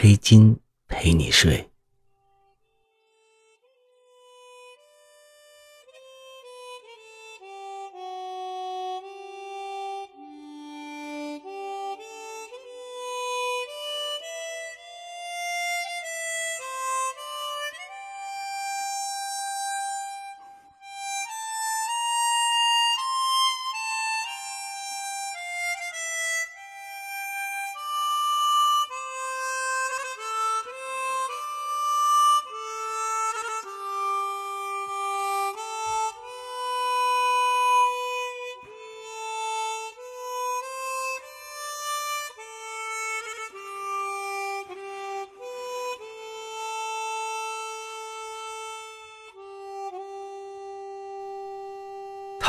黑金陪你睡。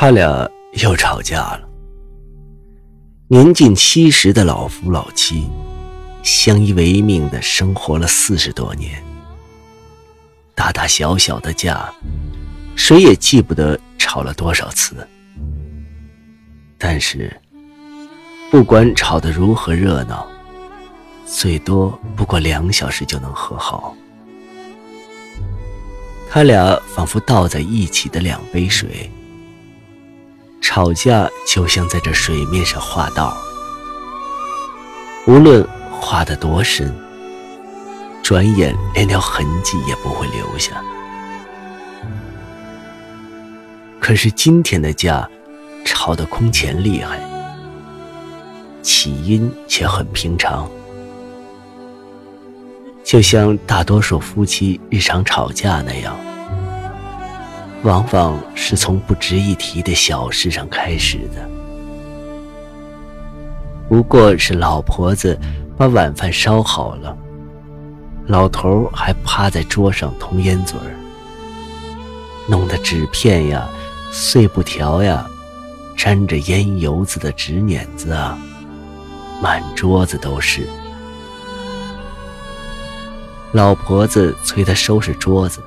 他俩又吵架了。年近七十的老夫老妻，相依为命的生活了四十多年，大大小小的架，谁也记不得吵了多少次。但是，不管吵得如何热闹，最多不过两小时就能和好。他俩仿佛倒在一起的两杯水。吵架就像在这水面上画道，无论画得多深，转眼连条痕迹也不会留下。可是今天的架吵得空前厉害，起因却很平常，就像大多数夫妻日常吵架那样。往往是从不值一提的小事上开始的，不过是老婆子把晚饭烧好了，老头还趴在桌上通烟嘴儿，弄得纸片呀、碎布条呀、沾着烟油子的纸碾子啊，满桌子都是。老婆子催他收拾桌子。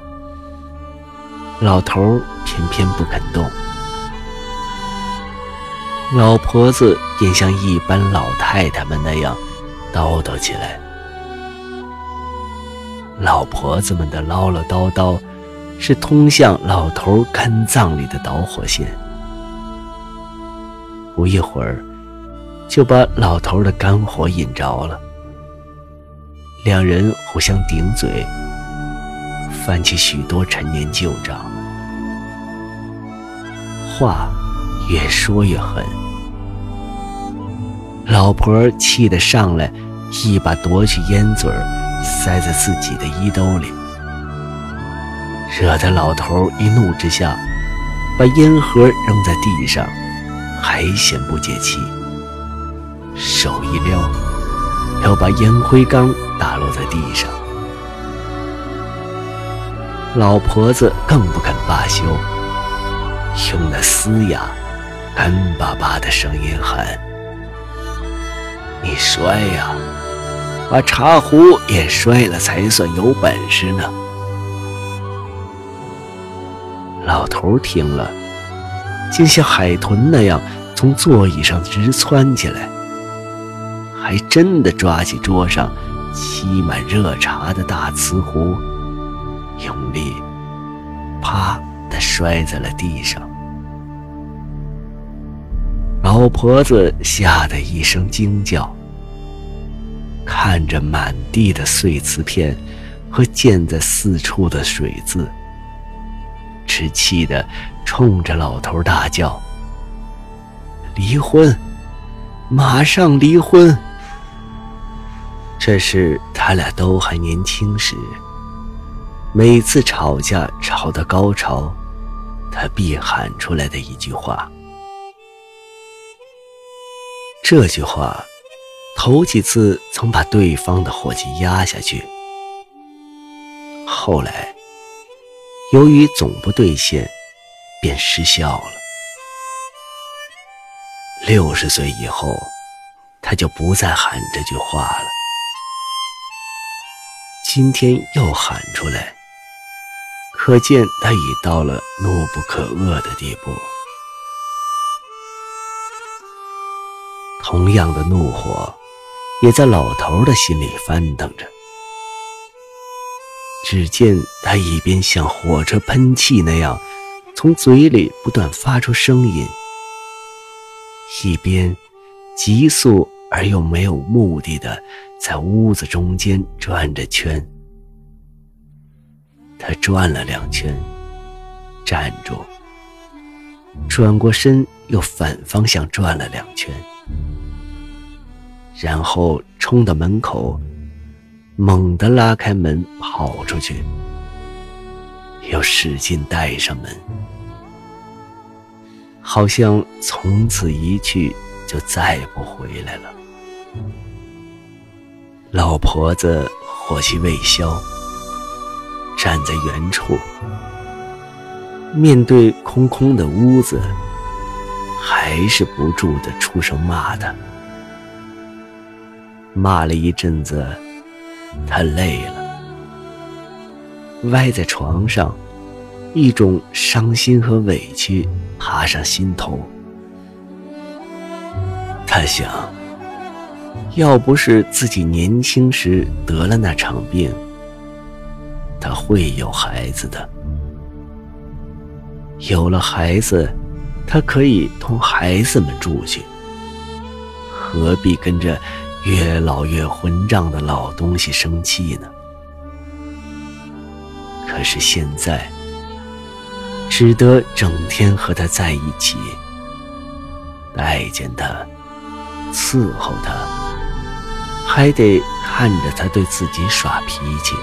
老头偏偏不肯动，老婆子便像一般老太太们那样叨叨起来。老婆子们的唠唠叨叨，是通向老头肝脏里的导火线，不一会儿就把老头的肝火引着了。两人互相顶嘴。翻起许多陈年旧账，话越说越狠。老婆气得上来，一把夺去烟嘴塞在自己的衣兜里，惹得老头一怒之下，把烟盒扔在地上，还嫌不解气，手一撩，要把烟灰缸打落在地上。老婆子更不肯罢休，用那嘶哑、干巴巴的声音喊：“你摔呀，把茶壶也摔了才算有本事呢！”老头听了，竟像海豚那样从座椅上直窜起来，还真的抓起桌上沏满热茶的大瓷壶。用力，啪的摔在了地上。老婆子吓得一声惊叫，看着满地的碎瓷片和溅在四处的水渍，只气得冲着老头大叫：“离婚，马上离婚！”这是他俩都还年轻时。每次吵架吵到高潮，他必喊出来的一句话。这句话，头几次曾把对方的火气压下去，后来由于总不兑现，便失效了。六十岁以后，他就不再喊这句话了。今天又喊出来，可见他已到了怒不可遏的地步。同样的怒火，也在老头的心里翻腾着。只见他一边像火车喷气那样，从嘴里不断发出声音，一边急速而又没有目的的在屋子中间转着圈。他转了两圈，站住，转过身，又反方向转了两圈。然后冲到门口，猛地拉开门跑出去，又使劲带上门，好像从此一去就再不回来了。老婆子火气未消，站在原处，面对空空的屋子，还是不住的出声骂他。骂了一阵子，他累了，歪在床上，一种伤心和委屈爬上心头。他想，要不是自己年轻时得了那场病，他会有孩子的。有了孩子，他可以同孩子们住去，何必跟着？越老越混账的老东西生气呢？可是现在，只得整天和他在一起，待见他，伺候他，还得看着他对自己耍脾气。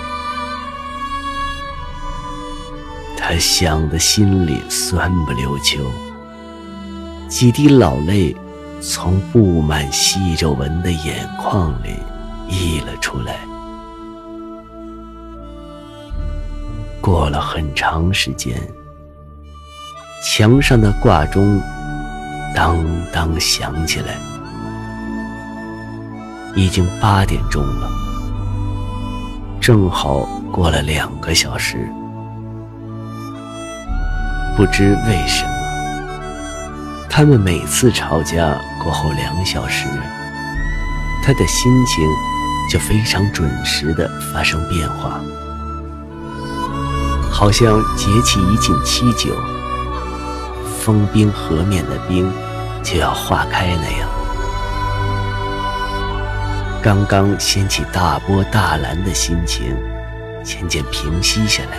他想的心里酸不溜秋，几滴老泪。从布满细皱纹的眼眶里溢了出来。过了很长时间，墙上的挂钟当当响起来，已经八点钟了，正好过了两个小时。不知为什么。他们每次吵架过后两小时，他的心情就非常准时的发生变化，好像节气一进七九，封冰河面的冰就要化开那样。刚刚掀起大波大澜的心情，渐渐平息下来，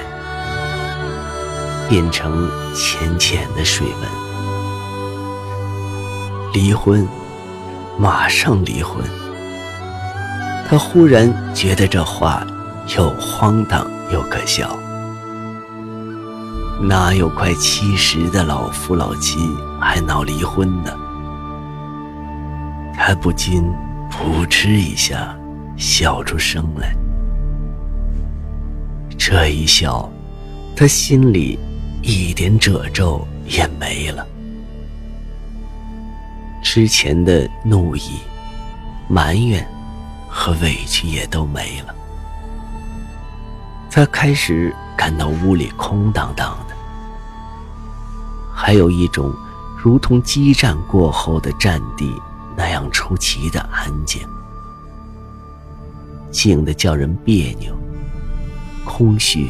变成浅浅的水纹。离婚，马上离婚。他忽然觉得这话又荒唐又可笑。哪有快七十的老夫老妻还闹离婚呢？他不禁扑哧一下笑出声来。这一笑，他心里一点褶皱也没了。之前的怒意、埋怨和委屈也都没了，他开始感到屋里空荡荡的，还有一种如同激战过后的战地那样出奇的安静，静得叫人别扭、空虚、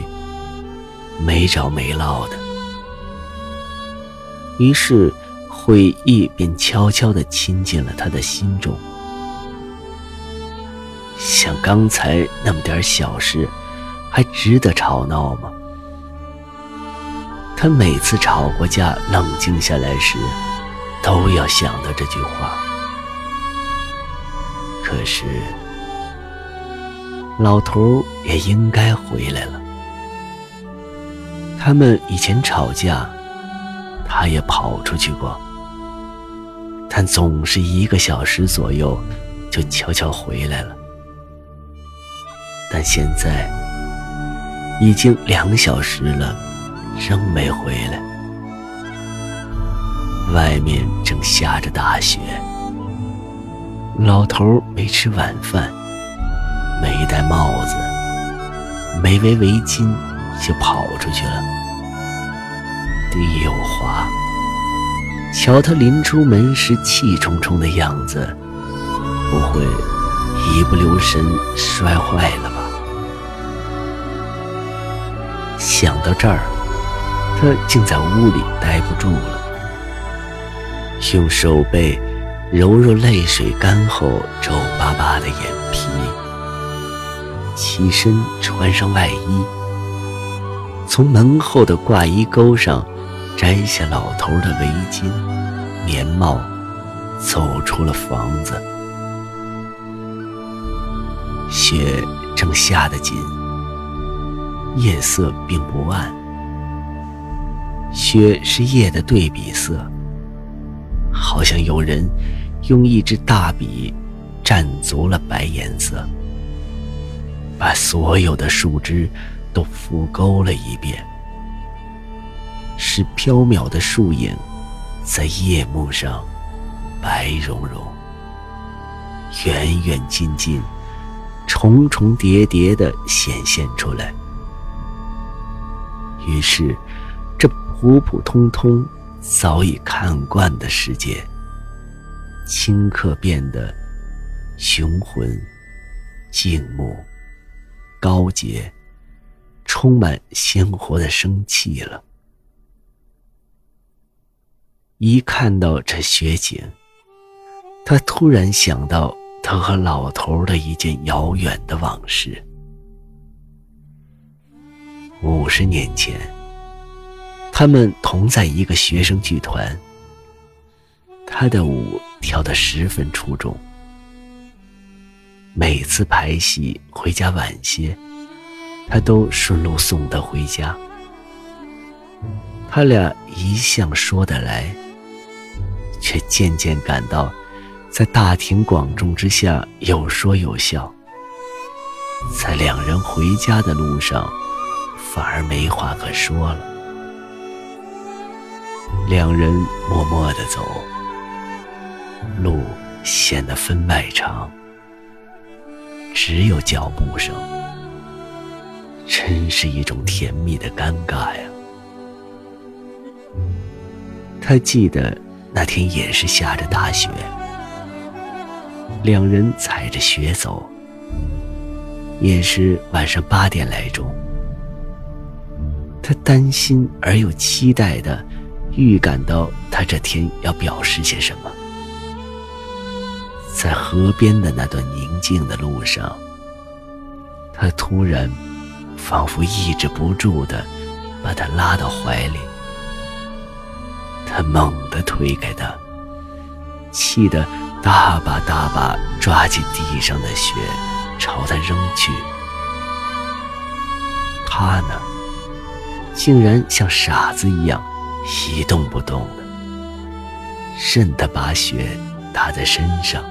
没着没落的。于是。悔意便悄悄地侵进了他的心中，像刚才那么点小事，还值得吵闹吗？他每次吵过架、冷静下来时，都要想到这句话。可是，老头也应该回来了。他们以前吵架，他也跑出去过。但总是一个小时左右，就悄悄回来了。但现在已经两小时了，仍没回来。外面正下着大雪，老头没吃晚饭，没戴帽子，没围围巾，就跑出去了。地又滑，瞧他临出门时气冲冲的样子，不会一不留神摔坏了吧？想到这儿，他竟在屋里待不住了。用手背揉揉泪水干后皱巴巴的眼皮，起身穿上外衣，从门后的挂衣钩上摘下老头的围巾、棉帽，走出了房子。雪正下得紧，夜色并不暗，雪是夜的对比色。好像有人用一支大笔蘸足了白颜色，把所有的树枝都复勾了一遍，使飘渺的树影在夜幕上白茸茸、远远近近、重重叠叠地显现出来。于是，这普普通通。早已看惯的世界，顷刻变得雄浑、静穆、高洁，充满鲜活的生气了。一看到这雪景，他突然想到他和老头的一件遥远的往事。五十年前。他们同在一个学生剧团。他的舞跳得十分出众，每次排戏回家晚些，他都顺路送他回家。他俩一向说得来，却渐渐感到，在大庭广众之下有说有笑，在两人回家的路上，反而没话可说了。两人默默地走，路显得分外长，只有脚步声，真是一种甜蜜的尴尬呀。他记得那天也是下着大雪，两人踩着雪走，也是晚上八点来钟。他担心而又期待的。预感到他这天要表示些什么，在河边的那段宁静的路上，他突然仿佛抑制不住的把他拉到怀里，他猛地推开他，气得大把大把抓起地上的雪朝他扔去，他呢，竟然像傻子一样。一动不动的，任他把雪打在身上，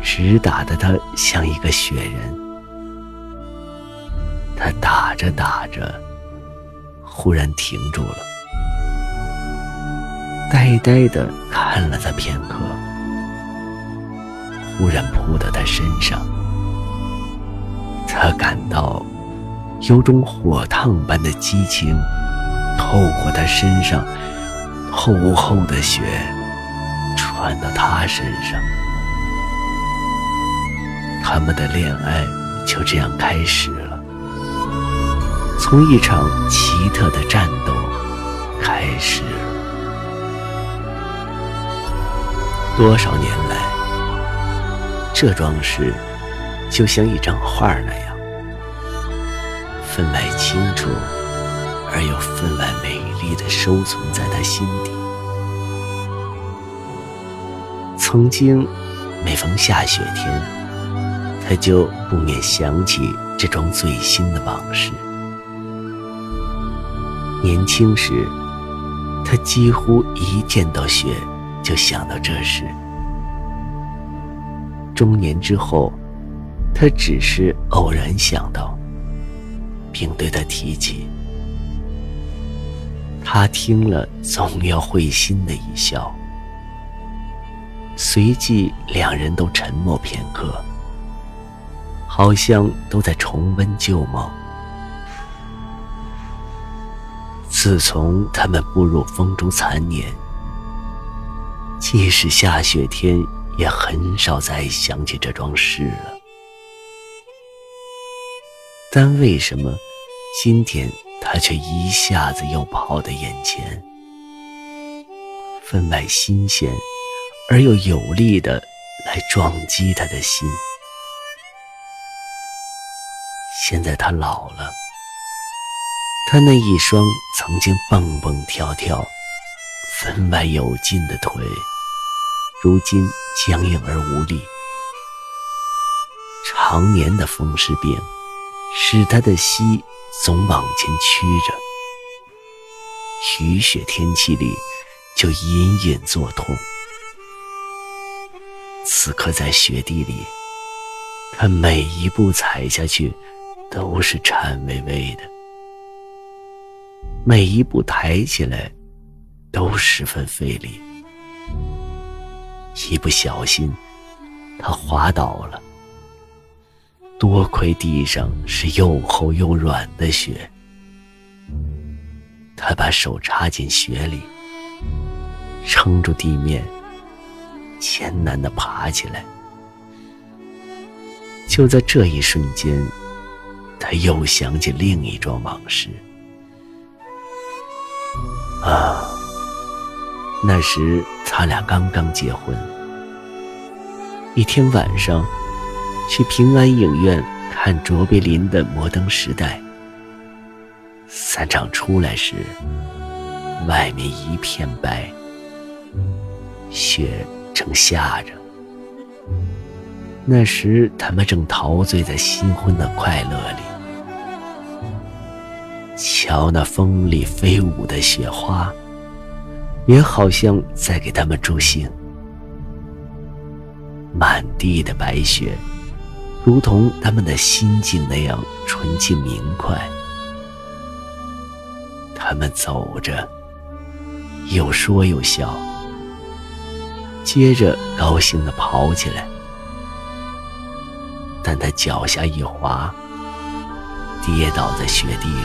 直打得他像一个雪人。他打着打着，忽然停住了，呆呆的看了他片刻，忽然扑到他身上，他感到有种火烫般的激情。透过他身上厚厚的雪，传到他身上，他们的恋爱就这样开始了。从一场奇特的战斗开始。多少年来，这桩事就像一张画那样，分外清楚。而又分外美丽的收存在他心底。曾经，每逢下雪天，他就不免想起这桩最新的往事。年轻时，他几乎一见到雪就想到这事。中年之后，他只是偶然想到，并对他提起。他听了，总要会心的一笑。随即，两人都沉默片刻，好像都在重温旧梦。自从他们步入风中残年，即使下雪天，也很少再想起这桩事了。但为什么今天？他却一下子又跑到眼前，分外新鲜而又有力的来撞击他的心。现在他老了，他那一双曾经蹦蹦跳跳、分外有劲的腿，如今僵硬而无力。常年的风湿病使他的膝。总往前屈着，雨雪天气里就隐隐作痛。此刻在雪地里，他每一步踩下去都是颤巍巍的，每一步抬起来都十分费力。一不小心，他滑倒了。多亏地上是又厚又软的雪，他把手插进雪里，撑住地面，艰难地爬起来。就在这一瞬间，他又想起另一桩往事。啊，那时他俩刚刚结婚，一天晚上。去平安影院看卓别林的《摩登时代》。散场出来时，外面一片白，雪正下着。那时他们正陶醉在新婚的快乐里，瞧那风里飞舞的雪花，也好像在给他们助兴。满地的白雪。如同他们的心境那样纯净明快，他们走着，有说有笑，接着高兴地跑起来。但他脚下一滑，跌倒在雪地里。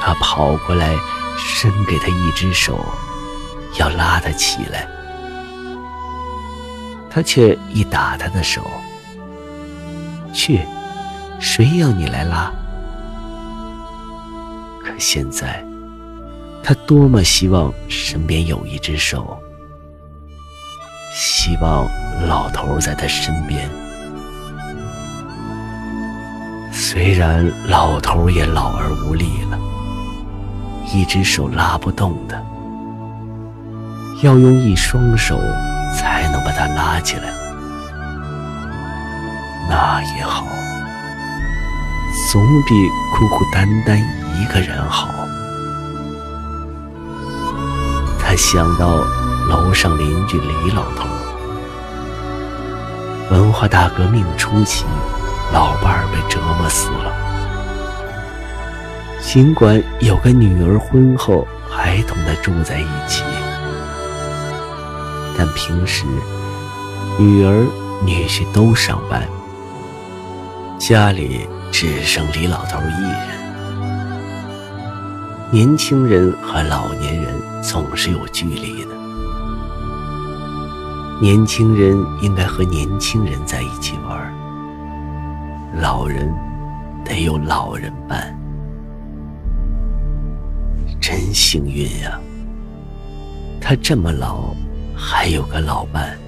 他跑过来，伸给他一只手，要拉他起来。他却一打他的手，去，谁要你来拉？可现在，他多么希望身边有一只手，希望老头在他身边。虽然老头也老而无力，一只手拉不动的，要用一双手。才能把他拉起来，那也好，总比孤孤单单一个人好。他想到楼上邻居李老头，文化大革命初期，老伴儿被折磨死了。尽管有个女儿，婚后还同他住在一起。但平时，女儿、女婿都上班，家里只剩李老头一人。年轻人和老年人总是有距离的，年轻人应该和年轻人在一起玩，老人得有老人伴。真幸运呀，他这么老。还有个老伴，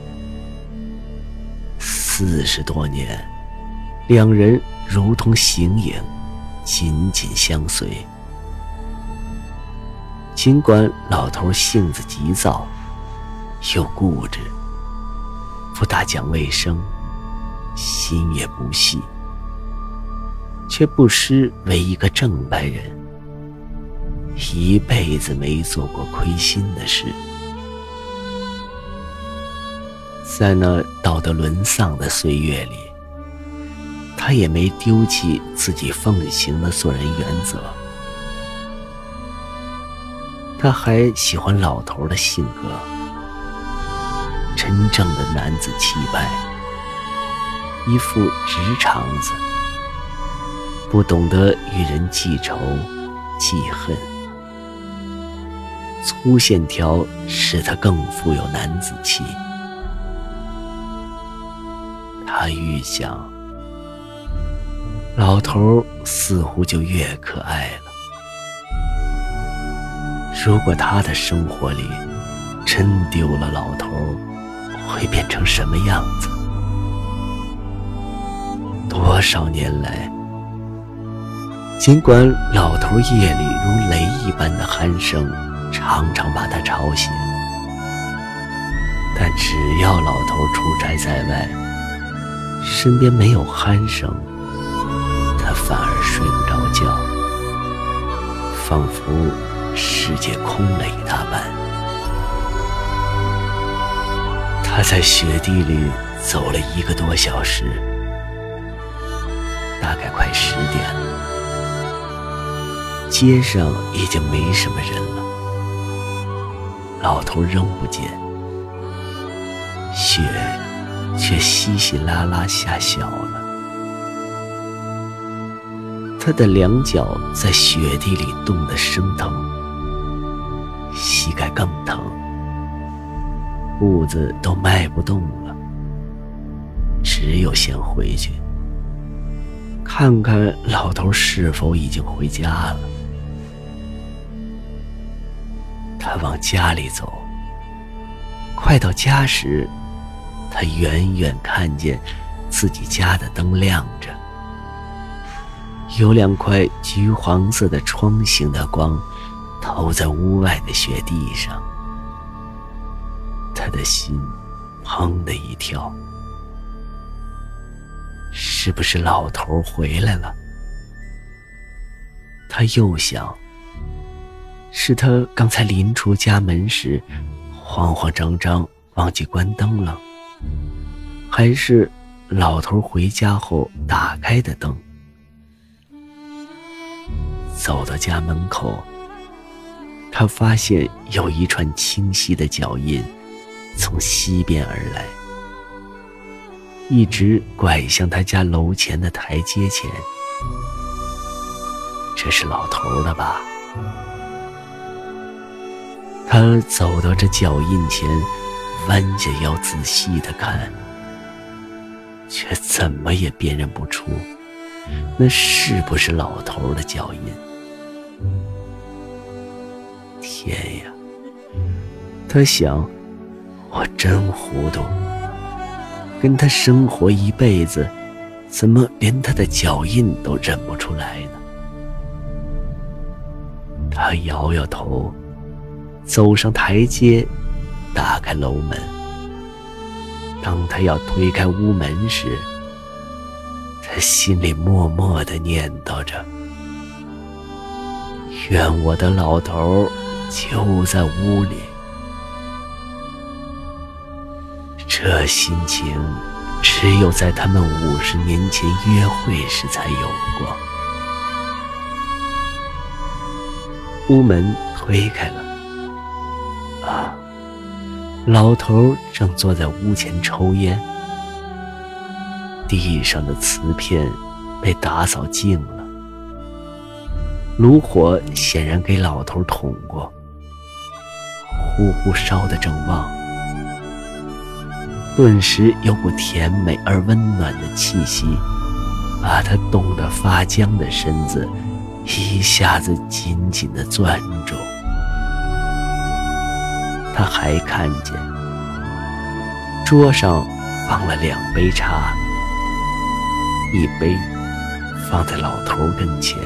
四十多年，两人如同形影，紧紧相随。尽管老头性子急躁，又固执，不大讲卫生，心也不细，却不失为一个正派人，一辈子没做过亏心的事。在那道德沦丧的岁月里，他也没丢弃自己奉行的做人原则。他还喜欢老头的性格，真正的男子气派，一副直肠子，不懂得与人记仇记恨，粗线条使他更富有男子气。他愈想，老头似乎就越可爱了。如果他的生活里真丢了老头，会变成什么样子？多少年来，尽管老头夜里如雷一般的鼾声常常把他吵醒，但只要老头出差在外，身边没有鼾声，他反而睡不着觉，仿佛……世界空了一大半，他在雪地里走了一个多小时，大概快十点了。街上已经没什么人了，老头仍不见，雪却稀稀拉拉下小了。他的两脚在雪地里冻得生疼。膝盖更疼，步子都迈不动了，只有先回去，看看老头是否已经回家了。他往家里走，快到家时，他远远看见自己家的灯亮着，有两块橘黄色的窗形的光。投在屋外的雪地上，他的心砰的一跳。是不是老头回来了？他又想，是他刚才临出家门时，慌慌张张忘记关灯了，还是老头回家后打开的灯？走到家门口。他发现有一串清晰的脚印从西边而来，一直拐向他家楼前的台阶前。这是老头的吧？他走到这脚印前，弯下腰仔细的看，却怎么也辨认不出那是不是老头的脚印。天呀！他想，我真糊涂，跟他生活一辈子，怎么连他的脚印都认不出来呢？他摇摇头，走上台阶，打开楼门。当他要推开屋门时，他心里默默的念叨着：“愿我的老头。”就在屋里，这心情只有在他们五十年前约会时才有过。屋门推开了，老头正坐在屋前抽烟，地上的瓷片被打扫净了，炉火显然给老头捅过。呼呼烧得正旺，顿时有股甜美而温暖的气息，把他冻得发僵的身子一下子紧紧地攥住。他还看见桌上放了两杯茶，一杯放在老头跟前，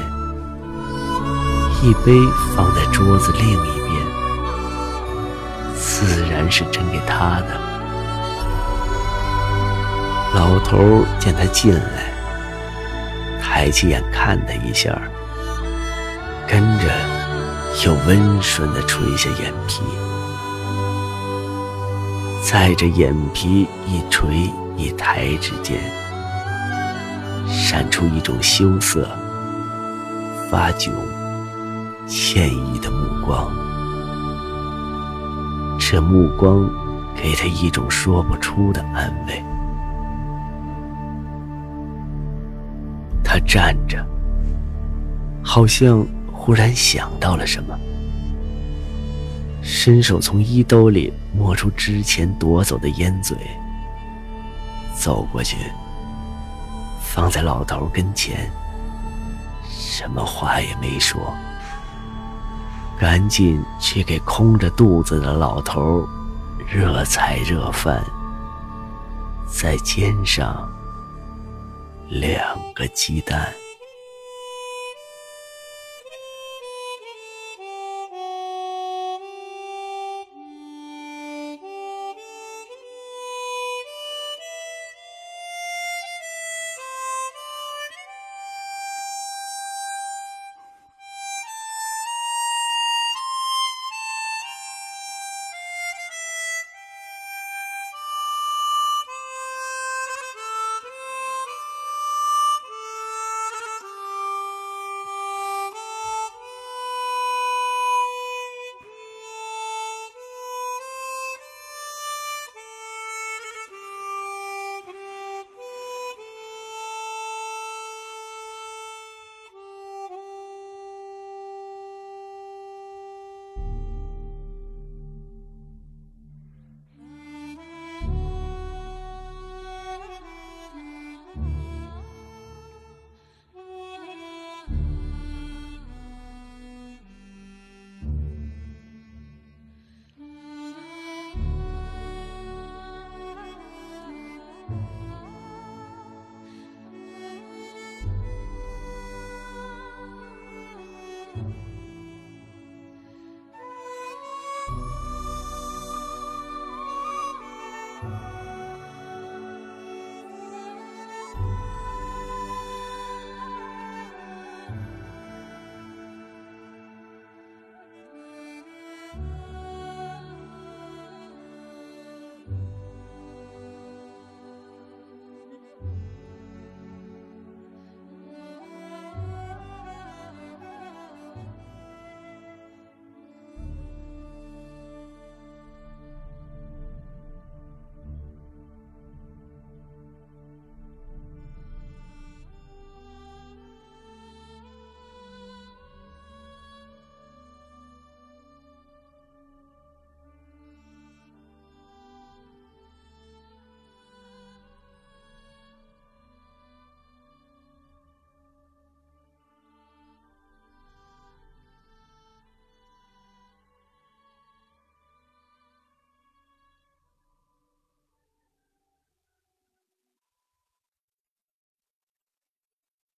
一杯放在桌子另一边。自然是斟给他的。老头见他进来，抬起眼看他一下，跟着又温顺地垂下眼皮。在这眼皮一垂一抬之间，闪出一种羞涩、发窘、歉意的目光。这目光给他一种说不出的安慰。他站着，好像忽然想到了什么。伸手从衣兜里摸出之前夺走的烟嘴，走过去，放在老头跟前，什么话也没说，赶紧去给空着肚子的老头热菜热饭，再煎上两个鸡蛋。